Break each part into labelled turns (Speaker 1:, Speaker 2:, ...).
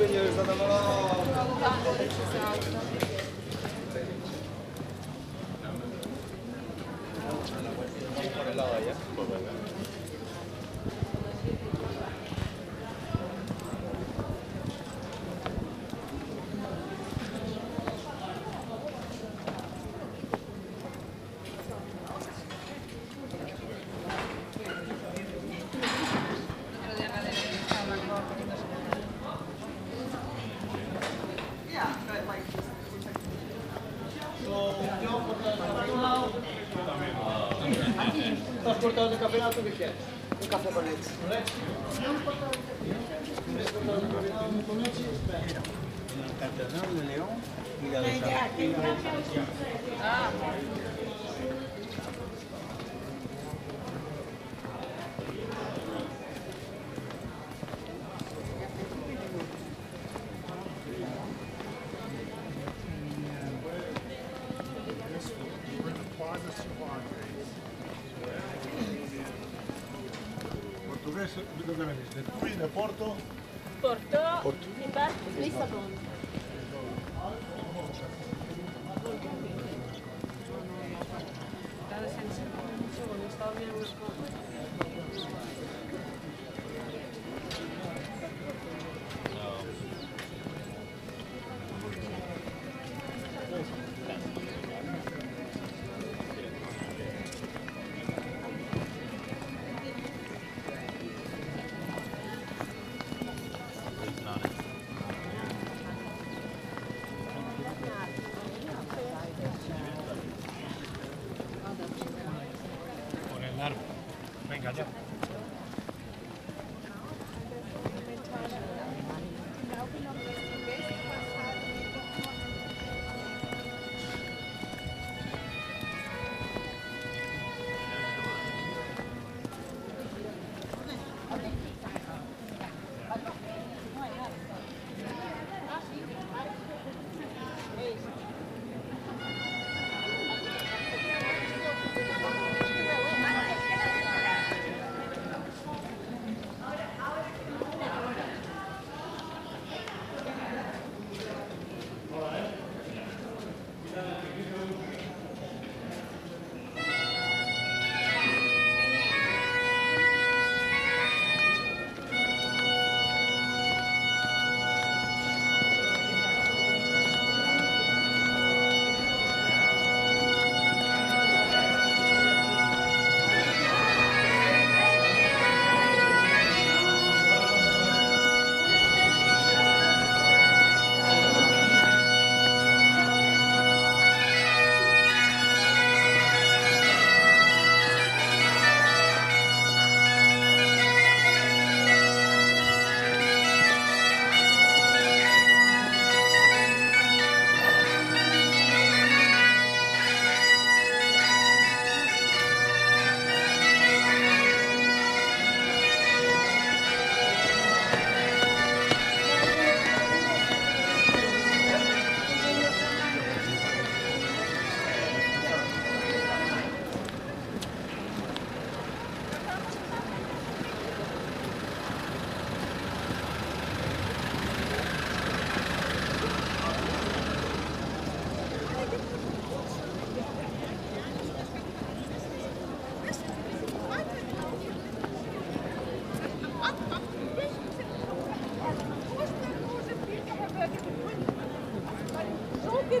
Speaker 1: quindi è
Speaker 2: la...
Speaker 3: portada do campeonato, o que é? Um café com leite. Com leite? Três portadas do um com leite espera. Leão. Obrigado, Tchau.
Speaker 4: dónde venís? ¿De de
Speaker 1: Porto?
Speaker 4: Porto,
Speaker 1: Porto. mi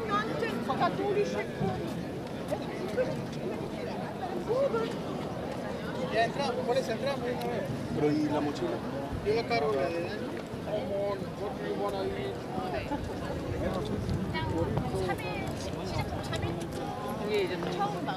Speaker 5: k a t h o l i s c e Ya n t r a m o s c u e s e n t r Pero ¿y la mochila? Yo la cargo la de o o u w 처음 봐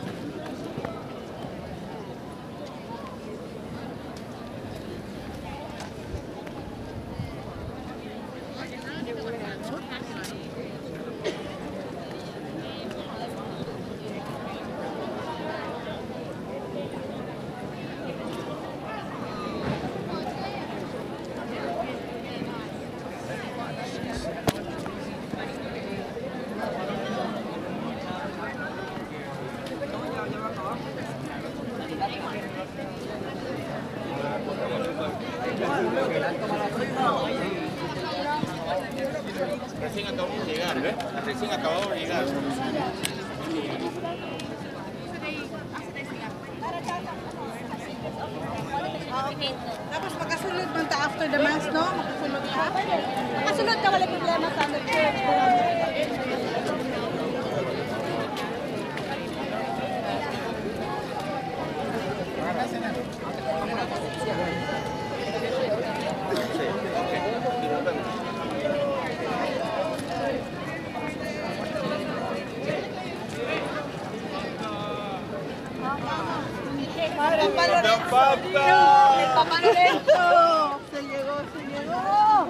Speaker 5: Recién acabamos de llegar, ¿eh? Recién acabamos
Speaker 6: de llegar. Ah, Vamos a after the mass, no? a problema
Speaker 7: papá Lorenzo. papá Se llegó, se llegó.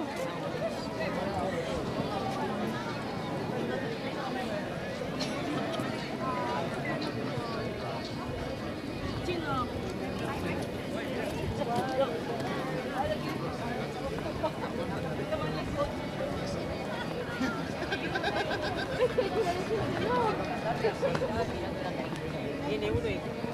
Speaker 7: Tiene uno